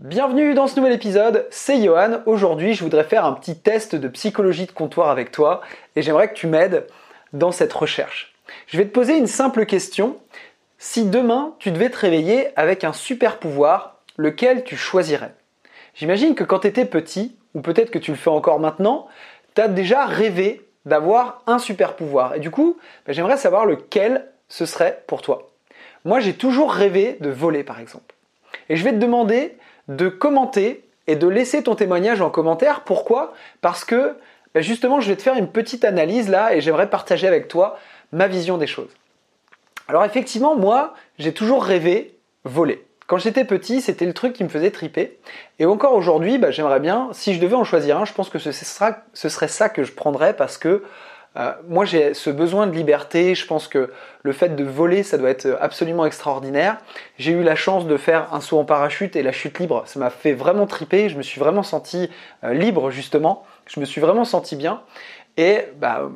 Bienvenue dans ce nouvel épisode, c'est Johan. Aujourd'hui, je voudrais faire un petit test de psychologie de comptoir avec toi et j'aimerais que tu m'aides dans cette recherche. Je vais te poser une simple question. Si demain, tu devais te réveiller avec un super pouvoir, lequel tu choisirais? J'imagine que quand tu étais petit, ou peut-être que tu le fais encore maintenant, tu as déjà rêvé d'avoir un super pouvoir. Et du coup, ben, j'aimerais savoir lequel ce serait pour toi. Moi, j'ai toujours rêvé de voler, par exemple. Et je vais te demander de commenter et de laisser ton témoignage en commentaire. Pourquoi? Parce que ben, justement, je vais te faire une petite analyse là et j'aimerais partager avec toi ma vision des choses. Alors effectivement, moi, j'ai toujours rêvé voler. Quand j'étais petit, c'était le truc qui me faisait triper. Et encore aujourd'hui, bah, j'aimerais bien, si je devais en choisir un, je pense que ce, serait ça que je prendrais parce que euh, moi j'ai ce besoin de liberté, je pense que le fait de voler, ça doit être absolument extraordinaire. J'ai eu la chance de faire un saut en parachute et la chute libre, ça m'a fait vraiment triper, je me suis vraiment senti euh, libre justement, je me suis vraiment senti bien. Et bah,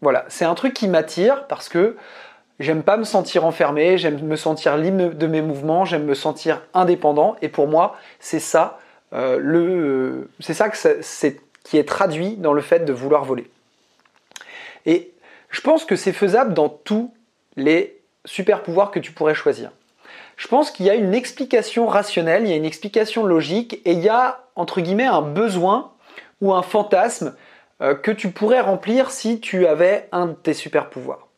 voilà, c'est un truc qui m'attire parce que J'aime pas me sentir enfermé, j'aime me sentir libre de mes mouvements, j'aime me sentir indépendant. Et pour moi, c'est ça, euh, le, c'est ça, qui est traduit dans le fait de vouloir voler. Et je pense que c'est faisable dans tous les super pouvoirs que tu pourrais choisir. Je pense qu'il y a une explication rationnelle, il y a une explication logique, et il y a entre guillemets un besoin ou un fantasme euh, que tu pourrais remplir si tu avais un de tes super pouvoirs.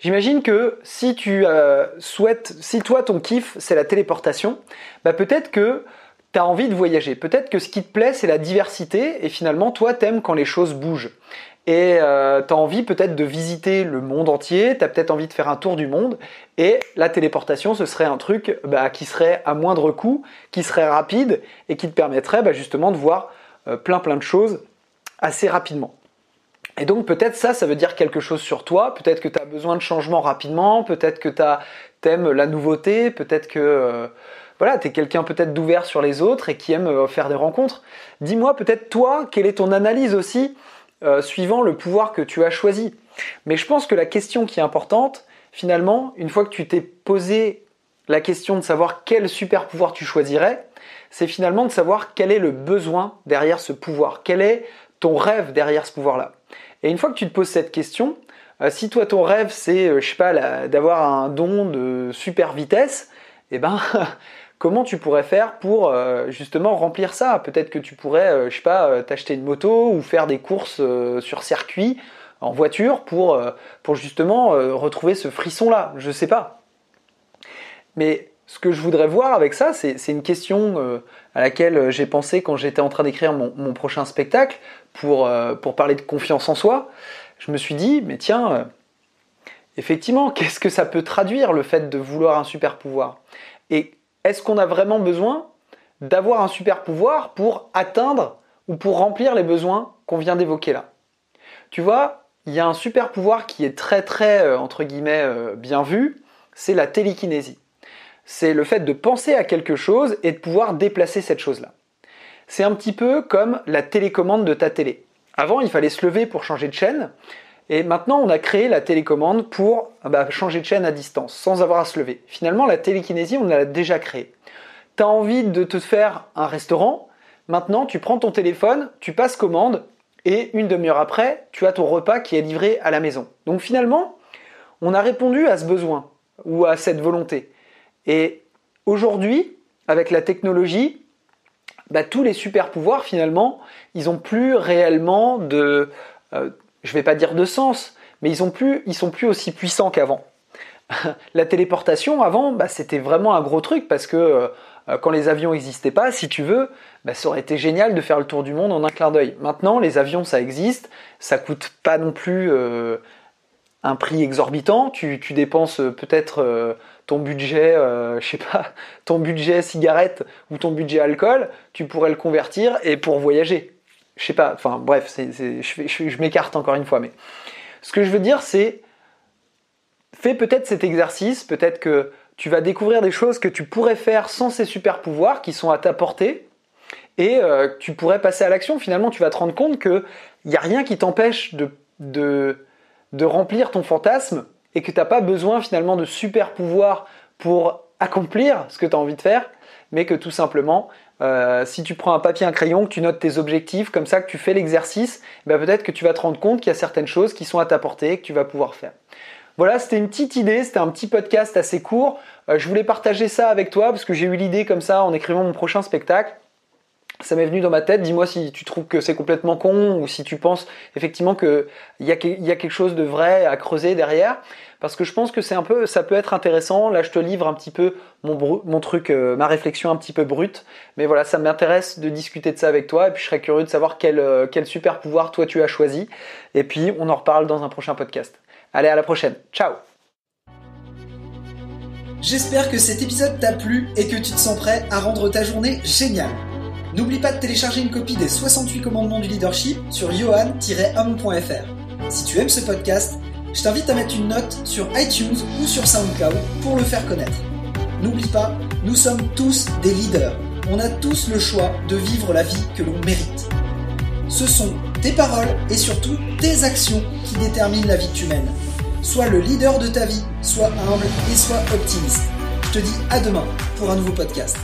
J'imagine que si tu euh, souhaites, si toi ton kiff c'est la téléportation, bah peut-être que tu as envie de voyager. Peut-être que ce qui te plaît c'est la diversité et finalement toi t'aimes quand les choses bougent. Et euh, tu as envie peut-être de visiter le monde entier, tu as peut-être envie de faire un tour du monde, et la téléportation, ce serait un truc bah, qui serait à moindre coût, qui serait rapide, et qui te permettrait bah, justement de voir euh, plein plein de choses assez rapidement. Et donc peut-être ça, ça veut dire quelque chose sur toi, peut-être que tu as besoin de changement rapidement, peut-être que tu aimes la nouveauté, peut-être que euh, voilà, tu es quelqu'un peut-être d'ouvert sur les autres et qui aime euh, faire des rencontres. Dis-moi peut-être toi, quelle est ton analyse aussi euh, suivant le pouvoir que tu as choisi. Mais je pense que la question qui est importante, finalement, une fois que tu t'es posé la question de savoir quel super pouvoir tu choisirais, c'est finalement de savoir quel est le besoin derrière ce pouvoir, quel est ton rêve derrière ce pouvoir-là. Et une fois que tu te poses cette question, euh, si toi ton rêve c'est, euh, je sais pas, d'avoir un don de super vitesse, eh ben comment tu pourrais faire pour euh, justement remplir ça? Peut-être que tu pourrais, je sais pas, t'acheter une moto ou faire des courses sur circuit en voiture pour, justement retrouver ce frisson-là. Je sais pas. Mais ce que je voudrais voir avec ça, c'est une question à laquelle j'ai pensé quand j'étais en train d'écrire mon, prochain spectacle pour, euh, parler de confiance en soi, je me suis dit, mais tiens, euh, effectivement, qu'est-ce que ça peut traduire le fait de vouloir un super pouvoir? Est-ce qu'on a vraiment besoin d'avoir un super pouvoir pour atteindre ou pour remplir les besoins qu'on vient d'évoquer là? Tu vois, il y a un super pouvoir qui est très très, euh, entre guillemets, bien vu, c'est la télékinésie. C'est le fait de penser à quelque chose et de pouvoir déplacer cette chose-là. C'est un petit peu comme la télécommande de ta télé. Avant, il fallait se lever pour changer de chaîne, et maintenant, on a créé la télécommande pour bah, changer de chaîne à distance, sans avoir à se lever. Finalement, la télékinésie, on l'a déjà créée. Tu as envie de te faire un restaurant, maintenant, tu prends ton téléphone, tu passes commande, et une demi-heure après, tu as ton repas qui est livré à la maison. Donc finalement, on a répondu à ce besoin, ou à cette volonté. Et aujourd'hui, avec la technologie, bah, tous les super pouvoirs finalement, ils ont plus réellement de, euh, je vais pas dire de sens, mais ils, ont plus, sont plus aussi puissants qu'avant. la téléportation avant, bah, c'était vraiment un gros truc parce que euh, quand les avions n'existaient pas, si tu veux, bah, ça aurait été génial de faire le tour du monde en un clin d'œil. Maintenant, les avions, ça existe, ça coûte pas non plus euh, un prix exorbitant. Tu, dépenses peut-être ton budget, euh, je sais pas, ton budget cigarette ou ton budget alcool, tu pourrais le convertir et pour voyager. Je sais pas, enfin bref, je, m'écarte encore une fois, mais ce que je veux dire, c'est fais peut-être cet exercice, peut-être que tu vas découvrir des choses que tu pourrais faire sans ces super pouvoirs qui sont à ta portée et euh, tu pourrais passer à l'action. Finalement, tu vas te rendre compte qu'il n'y a rien qui t'empêche de, de remplir ton fantasme et que tu n'as pas besoin finalement de super pouvoirs pour accomplir ce que tu as envie de faire, mais que tout simplement, euh, si tu prends un papier, un crayon, que tu notes tes objectifs, comme ça, que tu fais l'exercice, ben peut-être que tu vas te rendre compte qu'il y a certaines choses qui sont à ta portée que tu vas pouvoir faire. Voilà, c'était une petite idée, c'était un petit podcast assez court. Euh, je voulais partager ça avec toi parce que j'ai eu l'idée comme ça en écrivant mon prochain spectacle ça m'est venu dans ma tête. Dis-moi si tu trouves que c'est complètement con ou si tu penses effectivement qu'il y, a, y a quelque chose de vrai à creuser derrière. Parce que je pense que c'est un peu, ça peut être intéressant. Là, je te livre un petit peu mon, truc, euh, ma réflexion un petit peu brute. Mais voilà, ça m'intéresse de discuter de ça avec toi. Et puis, je serais curieux de savoir euh, quel super pouvoir toi tu as choisi. Et puis, on en reparle dans un prochain podcast. Allez, à la prochaine. Ciao J'espère que cet épisode t'a plu et que tu te sens prêt à rendre ta journée géniale. N'oublie pas de télécharger une copie des 68 commandements du leadership sur johan-homme.fr. Si tu aimes ce podcast, je t'invite à mettre une note sur iTunes ou sur SoundCloud pour le faire connaître. N'oublie pas, nous sommes tous des leaders. On a tous le choix de vivre la vie que l'on mérite. Ce sont tes paroles et surtout tes actions qui déterminent la vie que tu mènes. Sois le leader de ta vie, sois humble et sois optimiste. Je te dis à demain pour un nouveau podcast.